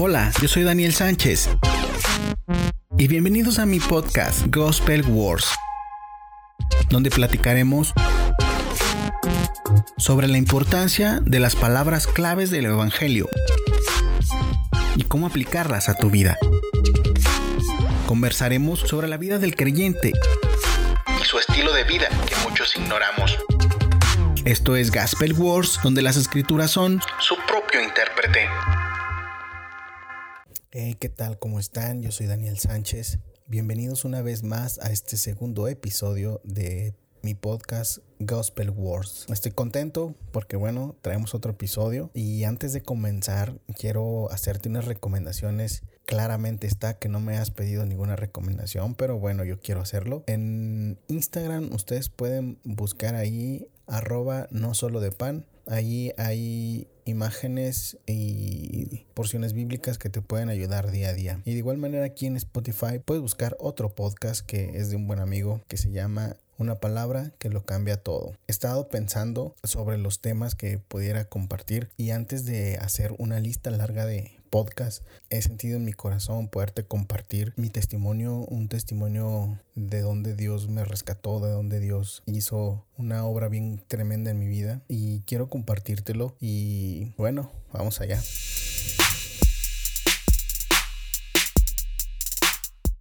Hola, yo soy Daniel Sánchez. Y bienvenidos a mi podcast Gospel Wars, donde platicaremos sobre la importancia de las palabras claves del Evangelio y cómo aplicarlas a tu vida. Conversaremos sobre la vida del creyente y su estilo de vida que muchos ignoramos. Esto es Gospel Wars, donde las escrituras son su propio Hey, ¿qué tal? ¿Cómo están? Yo soy Daniel Sánchez. Bienvenidos una vez más a este segundo episodio de mi podcast Gospel Wars. Estoy contento porque bueno, traemos otro episodio y antes de comenzar quiero hacerte unas recomendaciones. Claramente está que no me has pedido ninguna recomendación, pero bueno, yo quiero hacerlo. En Instagram ustedes pueden buscar ahí arroba no solo de pan. Ahí hay imágenes y porciones bíblicas que te pueden ayudar día a día. Y de igual manera aquí en Spotify puedes buscar otro podcast que es de un buen amigo que se llama una palabra que lo cambia todo. He estado pensando sobre los temas que pudiera compartir y antes de hacer una lista larga de podcast he sentido en mi corazón poderte compartir mi testimonio, un testimonio de donde Dios me rescató, de donde Dios hizo una obra bien tremenda en mi vida y quiero compartírtelo y bueno, vamos allá.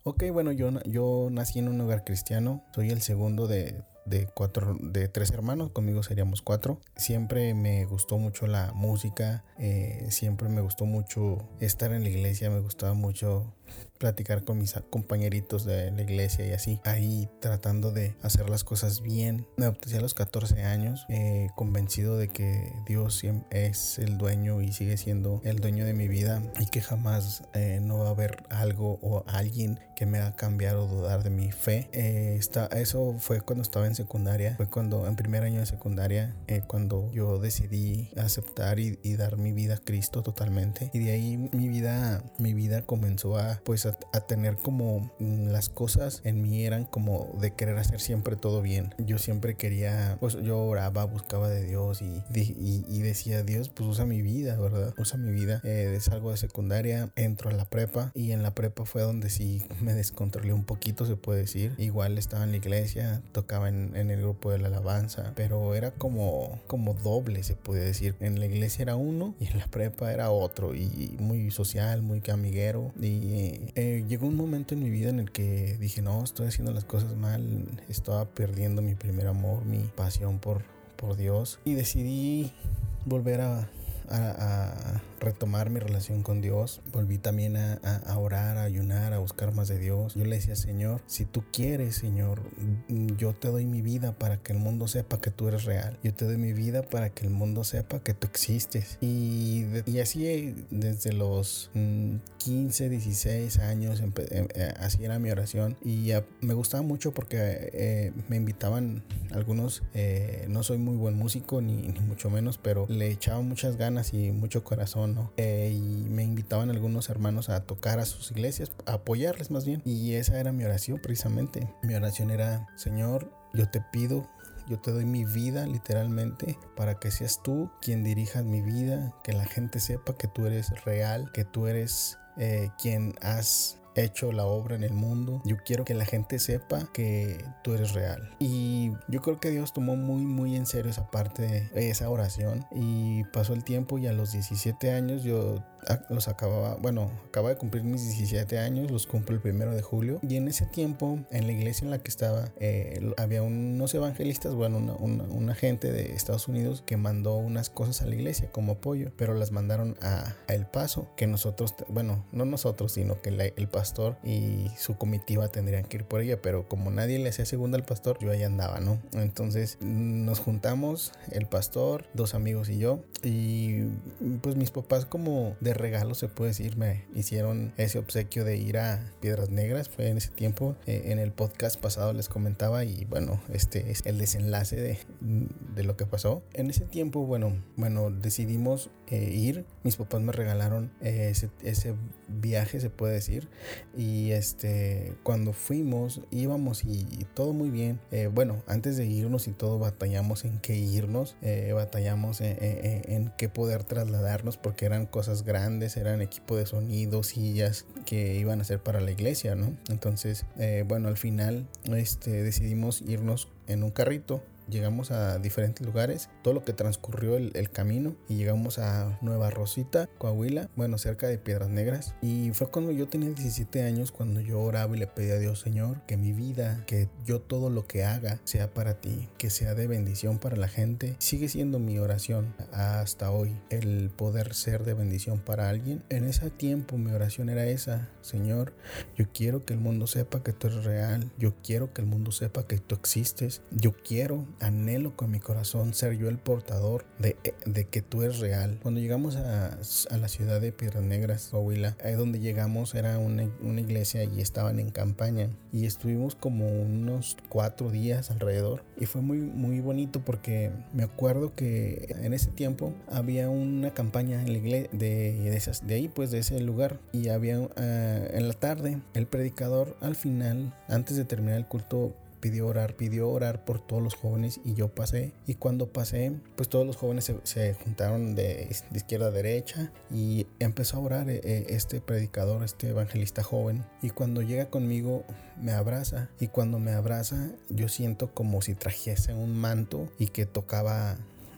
Ok, bueno, yo, yo nací en un hogar cristiano, soy el segundo de, de, cuatro, de tres hermanos, conmigo seríamos cuatro. Siempre me gustó mucho la música, eh, siempre me gustó mucho estar en la iglesia, me gustaba mucho platicar con mis compañeritos de la iglesia y así, ahí tratando de hacer las cosas bien. Me bauticé a los 14 años, eh, convencido de que Dios es el dueño y sigue siendo el dueño de mi vida y que jamás eh, no va a haber algo o alguien que me haga cambiar o dudar de mi fe. Eh, está, eso fue cuando estaba en secundaria, fue cuando en primer año de secundaria, cuando yo decidí aceptar y, y dar mi vida a Cristo totalmente y de ahí mi vida, mi vida comenzó a pues a, tener como las cosas en mí eran como de querer hacer siempre todo bien. Yo siempre quería, pues yo oraba, buscaba de Dios y, y, decía, Dios, pues usa mi vida, ¿verdad? Usa mi vida. Eh, salgo de secundaria, entro a la prepa y en la prepa fue donde sí me descontrolé un poquito, se puede decir. Igual estaba en la iglesia, tocaba en, en el grupo de la alabanza, pero era como, como doble, se puede decir. En la iglesia era uno y en la prepa era otro y muy social, muy amiguero y eh, llegó un momento en mi vida en el que dije, no, estoy haciendo las cosas mal, estaba perdiendo mi primer amor, mi pasión por, por Dios y decidí volver a, a, retomar mi relación con Dios. Volví también a, a, orar, a ayunar, a buscar más de Dios. Yo le decía, Señor, si tú quieres, Señor, yo te doy mi vida para que el mundo sepa que tú eres real. Yo te doy mi vida para que el mundo sepa que tú existes. Y, y así desde los 15, mm, 16 años, em, eh, así era mi oración. Y me gustaba mucho porque eh, me invitaban algunos, eh, no soy muy buen músico ni, ni mucho menos, pero le echaba muchas ganas y mucho corazón, ¿no? Eh, y me invitaban algunos hermanos a tocar a sus iglesias, a apoyarles más bien. Y esa era mi oración precisamente. Mi oración era, Señor, yo te pido yo te doy mi vida literalmente para que seas tú quien dirijas mi vida, que la gente sepa que tú eres real, que tú eres eh, quien has hecho la obra en el mundo. Yo quiero que la gente sepa que tú eres real. Y yo creo que Dios tomó muy, muy en serio esa parte de esa oración. Y pasó el tiempo y a los 17 años yo los acababa, bueno, acaba de cumplir mis 17 años, los cumplo el primero de julio. Y en ese tiempo, en la iglesia en la que estaba, eh, había unos evangelistas, bueno, una, gente de Estados Unidos que mandó unas cosas a la iglesia como apoyo, pero las mandaron a, El Paso, que nosotros, bueno, no nosotros, sino que el pastor y su comitiva tendrían que ir por ella, pero como nadie le hacía segunda al pastor, yo ahí andaba, ¿no? Entonces nos juntamos, el pastor, dos amigos y yo, y pues mis papás como de regalo, se puede decir, me hicieron ese obsequio de ir a Piedras Negras. Fue en ese tiempo, eh, en el podcast pasado les comentaba y bueno, este es el desenlace de, de lo que pasó. En ese tiempo, bueno, bueno, decidimos eh, ir. Mis papás me regalaron eh, ese, ese, viaje, se puede decir. Y este, cuando fuimos, íbamos y, todo muy bien. bueno, antes de irnos y todo, batallamos en qué irnos, batallamos en, en, en, qué poder trasladarnos porque eran cosas grandes grandes, eran equipo de sonido, sillas que iban a ser para la iglesia, ¿no? Entonces, eh, bueno, al final este, decidimos irnos en un carrito llegamos a diferentes lugares, todo lo que transcurrió el, camino y llegamos a Nueva Rosita, Coahuila, bueno, cerca de Piedras Negras. Y fue cuando yo tenía 17 años, cuando yo oraba y le pedí a Dios, Señor, que mi vida, que yo todo lo que haga sea para ti, que sea de bendición para la gente. Sigue siendo mi oración hasta hoy, el poder ser de bendición para alguien. En ese tiempo mi oración era esa, Señor, yo quiero que el mundo sepa que tú eres real, yo quiero que el mundo sepa que tú existes, yo quiero anhelo con mi corazón ser yo el portador de, que tú eres real. Cuando llegamos a, la ciudad de Piedras Negras, Coahuila, ahí donde llegamos era una, una, iglesia y estaban en campaña. Y estuvimos como unos cuatro días alrededor. Y fue muy, muy bonito porque me acuerdo que en ese tiempo había una campaña en la iglesia de, esas, de ahí, pues de ese lugar. Y había eh, en la tarde el predicador al final, antes de terminar el culto, pidió orar, pidió orar por todos los jóvenes y yo pasé. Y cuando pasé, pues todos los jóvenes se, juntaron de, izquierda a derecha y empezó a orar eh, eh, este predicador, este evangelista joven. Y cuando llega conmigo, me abraza. Y cuando me abraza, yo siento como si trajese un manto y que tocaba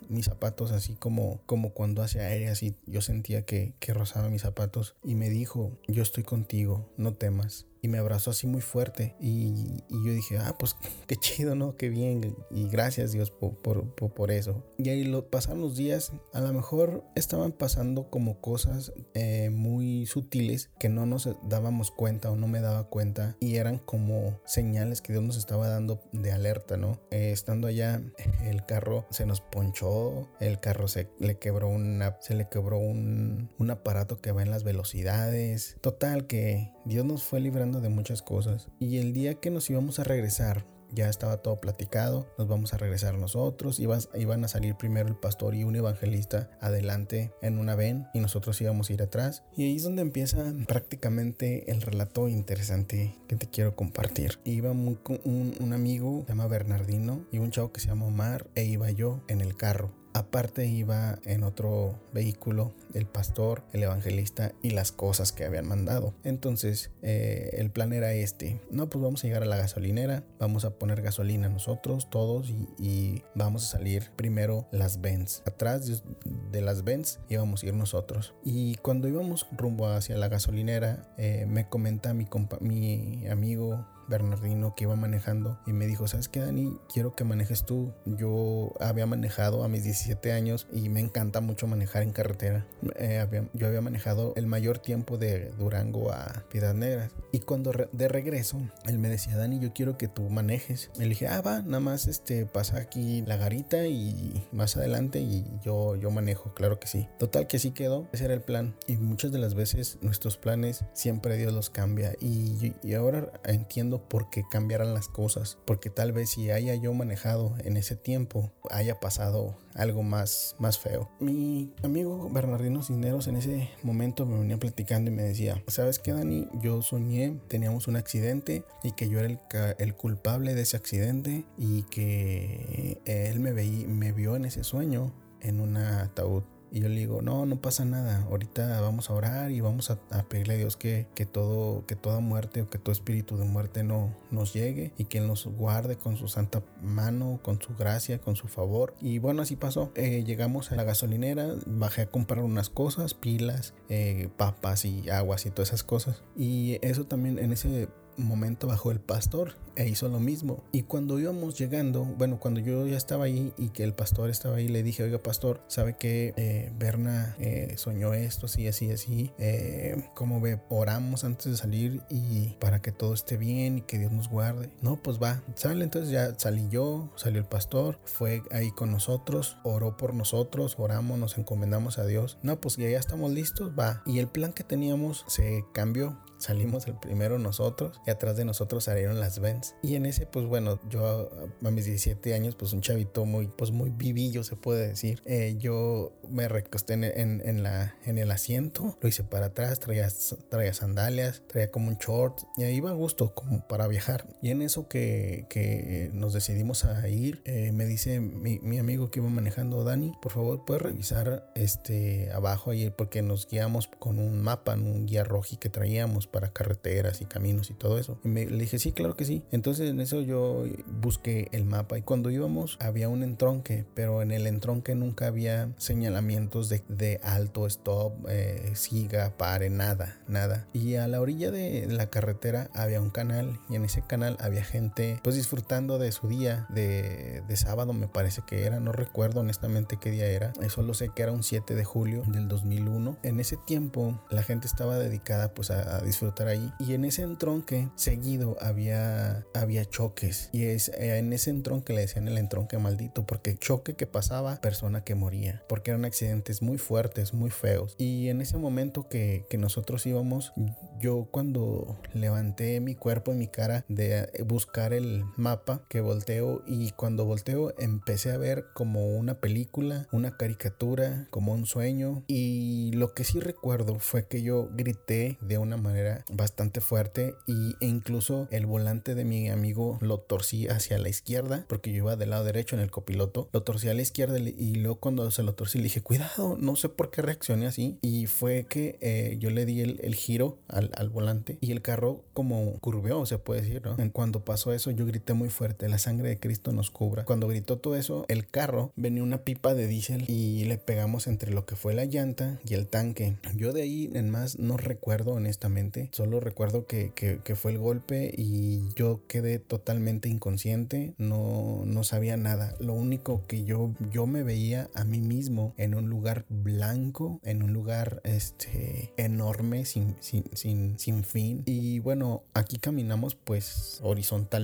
mis zapatos así como, como cuando hace aire así yo sentía que, que rozaba mis zapatos y me dijo yo estoy contigo no temas y me abrazó así muy fuerte y, yo dije, ah, pues qué chido, ¿no? Qué bien y gracias Dios por, por, eso. Y ahí lo, pasaron los días, a lo mejor estaban pasando como cosas eh, muy sutiles que no nos dábamos cuenta o no me daba cuenta y eran como señales que Dios nos estaba dando de alerta, ¿no? Eh, estando allá, el carro se nos ponchó, el carro se le quebró una, se le quebró un, un aparato que va en las velocidades. Total que Dios nos fue librando de muchas cosas. Y el día que nos íbamos a regresar, ya estaba todo platicado, nos vamos a regresar nosotros, iban, iban a salir primero el pastor y un evangelista adelante en una ven y nosotros íbamos a ir atrás. Y ahí es donde empieza prácticamente el relato interesante que te quiero compartir. Iba un, un, un amigo, se llama Bernardino, y un chavo que se llama Omar, e iba yo en el carro. Aparte iba en otro vehículo el pastor, el evangelista y las cosas que habían mandado. Entonces eh, el plan era este. No, pues vamos a llegar a la gasolinera, vamos a poner gasolina nosotros todos y, vamos a salir primero las Benz. Atrás de, las Benz íbamos a ir nosotros. Y cuando íbamos rumbo hacia la gasolinera, eh, me comenta mi, mi amigo Bernardino que iba manejando y me dijo, ¿sabes qué, Dani? Quiero que manejes tú. Yo había manejado a mis 17 años y me encanta mucho manejar en carretera. Eh, yo había manejado el mayor tiempo de Durango a Piedras Negras. Y cuando de regreso, él me decía, Dani, yo quiero que tú manejes. Le dije, ah, va, nada más este, pasa aquí la garita y más adelante y yo, yo manejo, claro que sí. Total que sí quedó, ese era el plan. Y muchas de las veces nuestros planes siempre Dios los cambia. Y, y ahora entiendo por qué cambiaran las cosas, porque tal vez si haya yo manejado en ese tiempo, haya pasado algo más, más feo. Mi amigo Bernardino Cisneros en ese momento me venía platicando y me decía, ¿sabes qué, Dani? Yo soñé, teníamos un accidente y que yo era el, el culpable de ese accidente y que él me, veí, me vio en ese sueño en un ataúd y yo le digo, no, no pasa nada. Ahorita vamos a orar y vamos a, pedirle a Dios que, que, todo, que toda muerte o que todo espíritu de muerte no nos llegue y que nos guarde con su santa mano, con su gracia, con su favor. Y bueno, así pasó. Eh, llegamos a la gasolinera, bajé a comprar unas cosas, pilas, eh, papas y aguas y todas esas cosas. Y eso también en ese momento bajó el pastor e hizo lo mismo. Y cuando íbamos llegando, bueno, cuando yo ya estaba ahí y que el pastor estaba ahí, le dije, oiga, pastor, ¿sabe que eh, Berna eh, soñó esto, así, así, así? Eh, como ve, oramos antes de salir y para que todo esté bien y que Dios nos guarde. No, pues va, sale, entonces ya salí yo, salió el pastor, fue ahí con nosotros, oró por nosotros, oramos, nos encomendamos a Dios. No, pues ya, ya estamos listos, va. Y el plan que teníamos se cambió salimos el primero nosotros y atrás de nosotros salieron las Benz. Y en ese, pues bueno, yo a mis 17 años, pues un chavito muy, pues muy vivillo se puede decir. Eh, yo me recosté en, en, la, en el asiento, lo hice para atrás, traía, traía sandalias, traía como un short y ahí iba a gusto como para viajar. Y en eso que, que nos decidimos a ir, eh, me dice mi, mi, amigo que iba manejando, Dani, por favor, puedes revisar este abajo ahí porque nos guiamos con un mapa, un guía roji que traíamos para carreteras y caminos y todo eso. Y me, le dije, sí, claro que sí. Entonces en eso yo busqué el mapa y cuando íbamos había un entronque, pero en el entronque nunca había señalamientos de, de alto, stop, eh, siga, pare, nada, nada. Y a la orilla de la carretera había un canal y en ese canal había gente pues disfrutando de su día de, de sábado me parece que era, no recuerdo honestamente qué día era, solo sé que era un 7 de julio del 2001. En ese tiempo la gente estaba dedicada pues a, disfrutar ahí. Y en ese entronque seguido había, había choques. Y es eh, en ese entronque le decían el entronque maldito porque choque que pasaba, persona que moría, porque eran accidentes muy fuertes, muy feos. Y en ese momento que, que nosotros íbamos, yo cuando levanté mi cuerpo y mi cara de buscar el mapa, que volteo y cuando volteo empecé a ver como una película, una caricatura, como un sueño. Y lo que sí recuerdo fue que yo grité de una manera bastante fuerte y, e incluso el volante de mi amigo lo torcí hacia la izquierda porque yo iba del lado derecho en el copiloto, lo torcí a la izquierda y luego cuando se lo torcí le dije cuidado, no sé por qué reaccioné así y fue que eh, yo le di el, giro al, al, volante y el carro como curveó, se puede decir, ¿no? En cuando pasó eso yo grité muy fuerte, la sangre de Cristo nos cubra. Cuando gritó todo eso, el carro venía una pipa de diésel y le pegamos entre lo que fue la llanta y el tanque. Yo de ahí en más no recuerdo honestamente, solo recuerdo que, que, fue el golpe y yo quedé totalmente inconsciente, no, no sabía nada. Lo único que yo, yo me veía a mí mismo en un lugar blanco, en un lugar este, enorme, sin, sin, sin, sin fin. Y bueno, aquí caminamos pues horizontalmente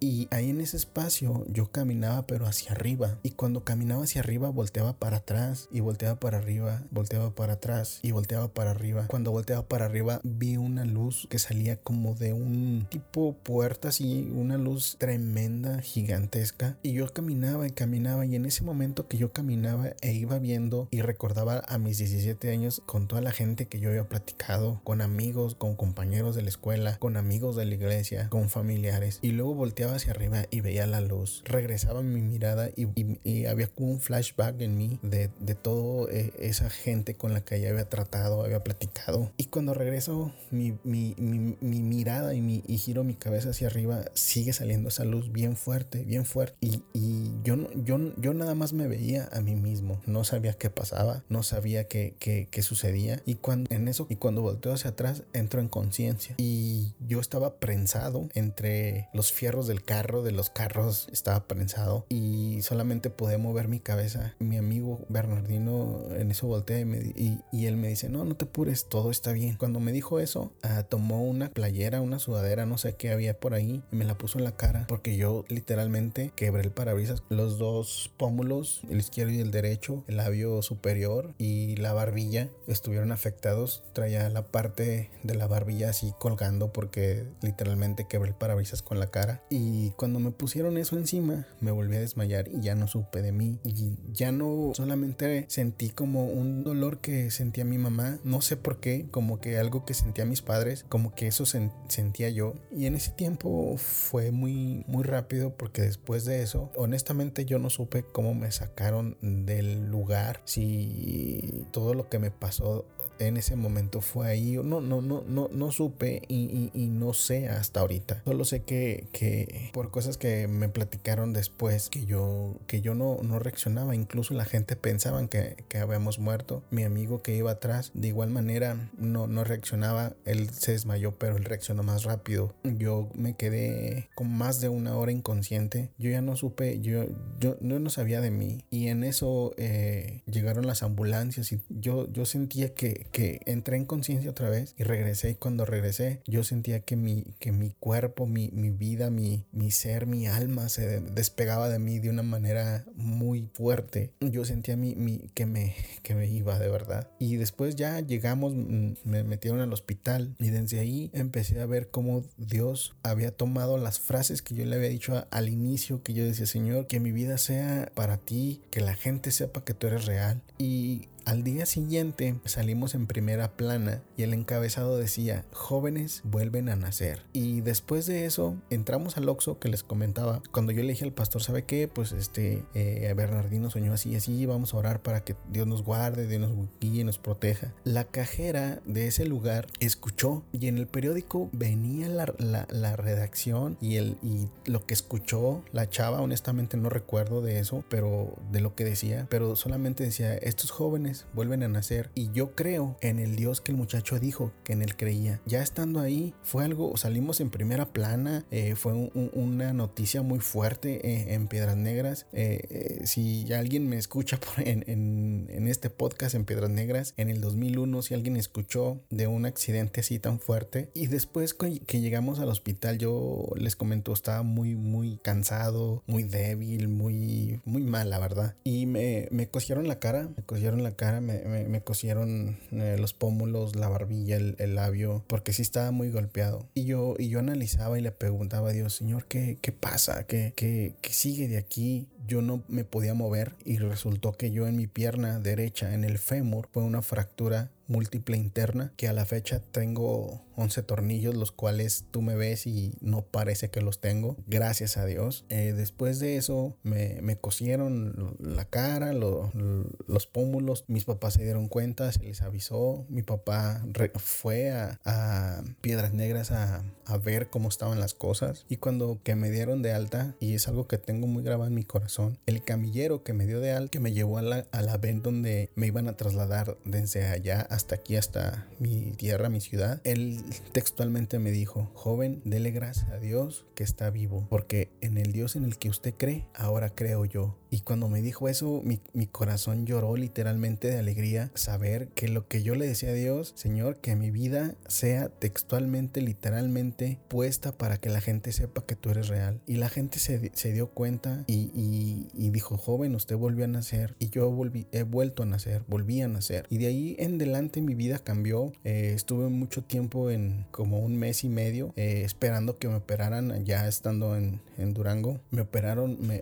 y ahí en ese espacio yo caminaba pero hacia arriba y cuando caminaba hacia arriba volteaba para atrás y volteaba para arriba, volteaba para atrás y volteaba para arriba. Cuando volteaba para arriba vi una luz que salía como de un tipo puerta así, una luz tremenda, gigantesca y yo caminaba y caminaba y en ese momento que yo caminaba e iba viendo y recordaba a mis 17 años con toda la gente que yo había platicado, con amigos, con compañeros de la escuela, con amigos de la iglesia, con familiares y luego volteaba hacia arriba y veía la luz. Regresaba mi mirada y, había como un flashback en mí de, de toda eh, esa gente con la que ya había tratado, había platicado. Y cuando regreso, mi, mi, mi, mi mirada y, mi, giro mi cabeza hacia arriba, sigue saliendo esa luz bien fuerte, bien fuerte. Y, yo, yo, yo nada más me veía a mí mismo. No sabía qué pasaba, no sabía qué, qué, qué sucedía. Y cuando en eso, y cuando volteo hacia atrás, entro en conciencia. Y yo estaba prensado entre los fierros del carro, de los carros, estaba prensado. Y solamente podía mover mi cabeza. Mi amigo Bernardino en eso voltea y, y él me dice, no, no te apures, todo está bien. Cuando me dijo eso, uh, tomó una playera, una sudadera, no sé qué había por ahí, y me la puso en la cara porque yo literalmente quebré el parabrisas, los dos pómulos, el izquierdo y el derecho, el labio superior y la barbilla estuvieron afectados. Traía la parte de la barbilla así colgando porque literalmente quebré el parabrisas con la cara. Y cuando me pusieron eso encima, me volví a desmayar y ya no supe de mí. Y ya no solamente sentí como un dolor que sentía mi mamá, no sé por qué, como que algo que sentía padres, como que eso sentía yo. Y en ese tiempo fue muy, muy rápido porque después de eso, honestamente yo no supe cómo me sacaron del lugar, si todo lo que me pasó en ese momento fue ahí. No, no, no, no, no supe y, no sé hasta ahorita. Solo sé que, que, por cosas que me platicaron después que yo, que yo no, no reaccionaba. Incluso la gente pensaba que, que habíamos muerto. Mi amigo que iba atrás, de igual manera, no, no reaccionaba. Él se desmayó, pero él reaccionó más rápido. Yo me quedé con más de una hora inconsciente. Yo ya no supe, yo, yo, no sabía de mí. Y en eso eh, llegaron las ambulancias y yo, yo sentía que, que entré en conciencia otra vez y regresé y cuando regresé yo sentía que mi, que mi cuerpo, mi, mi vida, mi, mi ser, mi alma se despegaba de mí de una manera muy fuerte. Yo sentía mi, mi, que, me, que me iba de verdad. Y después ya llegamos, mm, me metieron al hospital. Y desde ahí empecé a ver cómo Dios había tomado las frases que yo le había dicho al inicio, que yo decía, Señor, que mi vida sea para ti, que la gente sepa que tú eres real. Y al día siguiente salimos en primera plana y el encabezado decía, jóvenes vuelven a nacer. Y después de eso entramos al Oxxo que les comentaba. Cuando yo le dije al pastor, ¿sabe qué? Pues este, eh, Bernardino soñó así y así, vamos a orar para que Dios nos guarde, Dios nos guíe, nos proteja. La cajera de ese lugar escuchó y en el periódico venía la, la, redacción y, el, y lo que escuchó la chava, honestamente no recuerdo de eso, pero de lo que decía, pero solamente decía, estos jóvenes vuelven a nacer y yo creo en el Dios que el muchacho dijo que en él creía. Ya estando ahí fue algo, salimos en primera plana, eh, fue una noticia muy fuerte eh, en Piedras Negras. Eh, si alguien me escucha en, en, este podcast en Piedras Negras, en el 2001, si alguien escuchó de un accidente así tan fuerte y después que llegamos al hospital yo les comento estaba muy muy cansado, muy débil, muy muy mal la verdad y me, me cosieron la cara, me cosieron la cara me, cosieron eh, los pómulos, la barbilla, el, labio, porque sí estaba muy golpeado. Y yo, y yo analizaba y le preguntaba a Dios, Señor, ¿qué, qué pasa? ¿Qué, qué, qué sigue de aquí? Yo no me podía mover y resultó que yo en mi pierna derecha, en el fémur, fue una fractura múltiple interna que a la fecha tengo 11 tornillos los cuales tú me ves y no parece que los tengo gracias a Dios. Eh, después de eso me, me cosieron la cara los pómulos mis papás se dieron cuenta se les avisó mi papá fue a, a, Piedras Negras a, a, ver cómo estaban las cosas y cuando que me dieron de alta y es algo que tengo muy grabado en mi corazón el camillero que me dio de alta que me llevó a la, a la ven donde me iban a trasladar desde allá a hasta aquí, hasta mi tierra, mi ciudad, él textualmente me dijo, joven, dele gracias a Dios que está vivo, porque en el Dios en el que usted cree, ahora creo yo. Y cuando me dijo eso, mi, mi, corazón lloró literalmente de alegría saber que lo que yo le decía a Dios, Señor, que mi vida sea textualmente, literalmente puesta para que la gente sepa que tú eres real. Y la gente se, se dio cuenta y, y, dijo, joven, usted volvió a nacer. Y yo volví, he vuelto a nacer, volví a nacer. Y de ahí en mi vida cambió. Eh, estuve mucho tiempo en como un mes y medio eh, esperando que me operaran ya estando en, Durango. Me operaron me,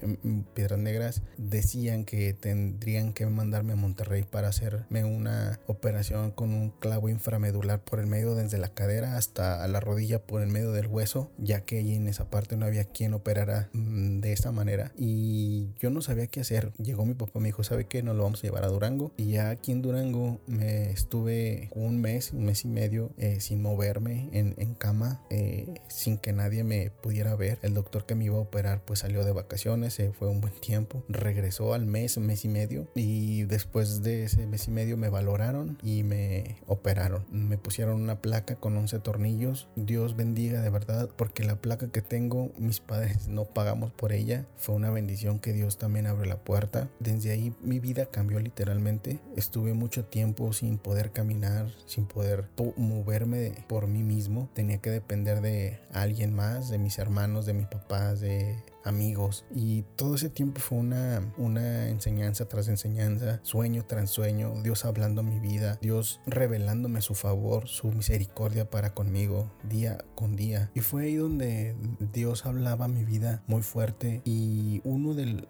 Piedras Negras decían que tendrían que mandarme a Monterrey para hacerme una operación con un clavo inframedular por el medio desde la cadera hasta la rodilla por el medio del hueso, ya que allí en esa parte no había quien operara mm, de esa manera y yo no sabía qué hacer. Llegó mi papá, me dijo, ¿sabe qué? Nos lo vamos a llevar a Durango y ya aquí en Durango me estuve un mes, un mes y medio eh, sin moverme en, en cama, eh, sin que nadie me pudiera ver. El doctor que me iba a operar pues salió de vacaciones, se fue un buen tiempo regresó al mes, mes y medio y después de ese mes y medio me valoraron y me operaron. Me pusieron una placa con 11 tornillos. Dios bendiga de verdad porque la placa que tengo mis padres no pagamos por ella. Fue una bendición que Dios también abre la puerta. Desde ahí mi vida cambió literalmente. Estuve mucho tiempo sin poder caminar, sin poder moverme por mí mismo. Tenía que depender de alguien más, de mis hermanos, de mis papás, de amigos. Y todo ese tiempo fue una, una enseñanza tras enseñanza, sueño tras sueño, Dios hablando mi vida, Dios revelándome su favor, su misericordia para conmigo día con día. Y fue ahí donde Dios hablaba mi vida muy fuerte y uno de,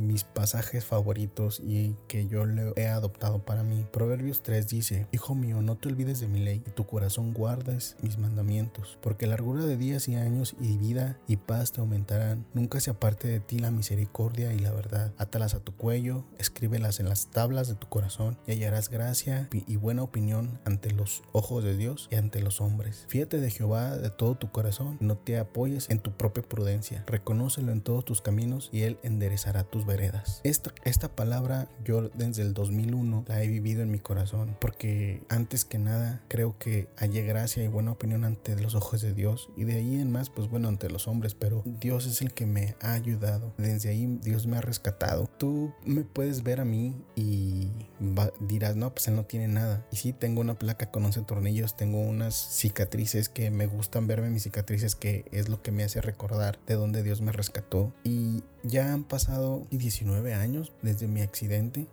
mis pasajes favoritos y que yo le he adoptado para mí. Proverbios 3 dice, Hijo mío, no te olvides de mi ley, y tu corazón guardes mis mandamientos, porque largura de días y años y vida y paz te aumentarán. Nunca se aparte de ti la misericordia y la verdad. Átalas a tu cuello, escríbelas en las tablas de tu corazón y hallarás gracia y buena opinión ante los ojos de Dios y ante los hombres. Fíjate de Jehová de todo tu corazón, no te apoyes en tu propia prudencia. Reconócelo en todos tus caminos y Él enderezará tus veredas. Esta, esta palabra yo desde el 2001 la he vivido en mi corazón porque antes que nada creo que hallé gracia y buena opinión ante los ojos de Dios y de ahí en más pues bueno ante los hombres, pero Dios es el que me ha ayudado. Desde ahí Dios me ha rescatado. Tú me puedes ver a mí y dirás, no, pues él no tiene nada. Y sí, tengo una placa con 11 tornillos, tengo unas cicatrices que me gustan verme mis cicatrices, que es lo que me hace recordar de dónde Dios me rescató. Y ya han pasado 19 años desde mi accidente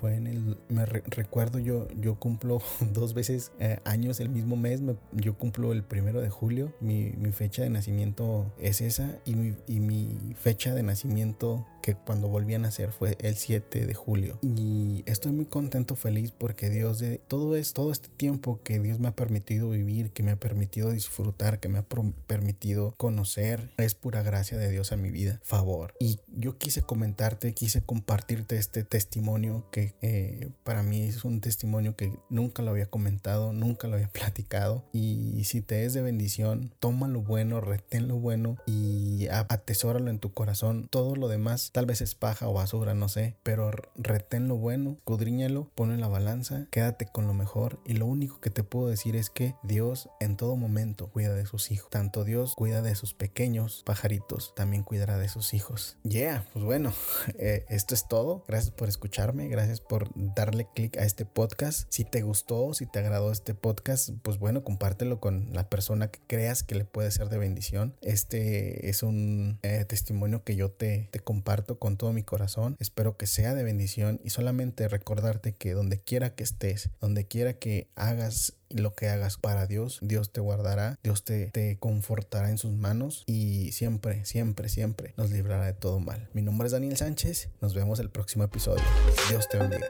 fue en el, me recuerdo yo, yo cumplo dos veces eh, años el mismo mes, yo cumplo el primero de julio, mi, mi, fecha de nacimiento es esa y mi, y mi fecha de nacimiento que cuando volví a nacer fue el 7 de julio. Y estoy muy contento, feliz porque Dios de todo es todo este tiempo que Dios me ha permitido vivir, que me ha permitido disfrutar, que me ha permitido conocer, es pura gracia de Dios en mi vida, favor. Y yo quise comentarte, quise compartirte este testimonio que eh, para mí es un testimonio que nunca lo había comentado, nunca lo había platicado. Y si te es de bendición, toma lo bueno, retén lo bueno y atesóralo en tu corazón. Todo lo demás tal vez es paja o basura, no sé, pero retén lo bueno, cudriñalo, ponlo en la balanza, quédate con lo mejor y lo único que te puedo decir es que Dios en todo momento cuida de sus hijos. Tanto Dios cuida de sus pequeños pajaritos, también cuidará de sus hijos. Yeah, pues bueno, eh, esto es todo. Gracias por escucharme, gracias por darle click a este podcast. Si te gustó, si te agradó este podcast, pues bueno, compártelo con la persona que creas que le puede ser de bendición. Este es un eh, testimonio que yo te, te con todo mi corazón. Espero que sea de bendición y solamente recordarte que donde quiera que estés, donde quiera que hagas lo que hagas para Dios, Dios te guardará, Dios te, te confortará en sus manos y siempre, siempre, siempre nos librará de todo mal. Mi nombre es Daniel Sánchez, nos vemos el próximo episodio. Dios te bendiga.